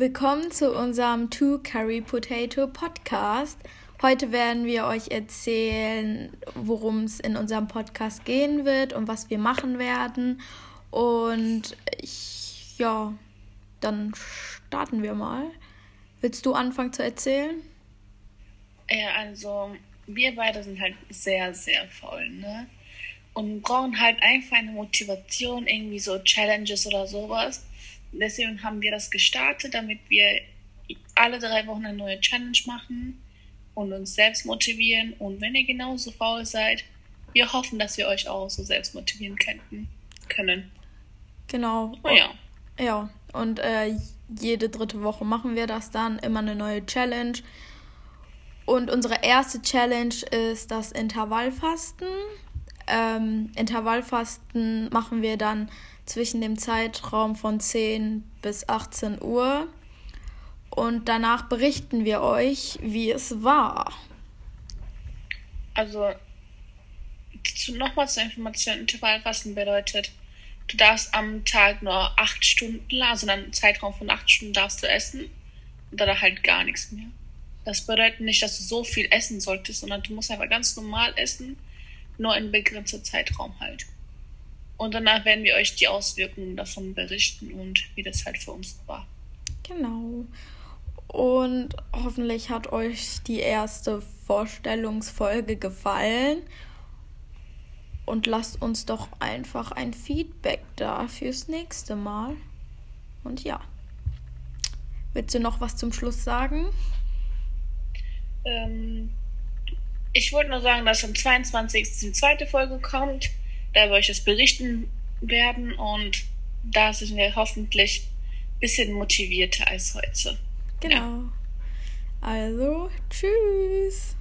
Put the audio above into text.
Willkommen zu unserem Two Curry Potato Podcast. Heute werden wir euch erzählen, worum es in unserem Podcast gehen wird und was wir machen werden. Und ich, ja, dann starten wir mal. Willst du anfangen zu erzählen? Ja, also wir beide sind halt sehr, sehr faul, ne? Und brauchen halt einfach eine Motivation, irgendwie so Challenges oder sowas. Deswegen haben wir das gestartet, damit wir alle drei Wochen eine neue Challenge machen und uns selbst motivieren. Und wenn ihr genauso faul seid, wir hoffen, dass wir euch auch so selbst motivieren könnten, können. Genau. Oh, ja. Ja, und äh, jede dritte Woche machen wir das dann, immer eine neue Challenge. Und unsere erste Challenge ist das Intervallfasten. Ähm, Intervallfasten machen wir dann zwischen dem Zeitraum von 10 bis 18 Uhr. Und danach berichten wir euch, wie es war. Also, nochmal zur Information: Intervallfasten bedeutet, du darfst am Tag nur 8 Stunden, also einen Zeitraum von 8 Stunden darfst du essen und dann halt gar nichts mehr. Das bedeutet nicht, dass du so viel essen solltest, sondern du musst einfach ganz normal essen, nur in begrenzter Zeitraum halt. Und danach werden wir euch die Auswirkungen davon berichten und wie das halt für uns war. Genau. Und hoffentlich hat euch die erste Vorstellungsfolge gefallen. Und lasst uns doch einfach ein Feedback da fürs nächste Mal. Und ja. Willst du noch was zum Schluss sagen? Ähm, ich wollte nur sagen, dass am 22. die zweite Folge kommt da wir euch das berichten werden und da sind wir hoffentlich ein bisschen motivierter als heute. Genau. Ja. Also, tschüss.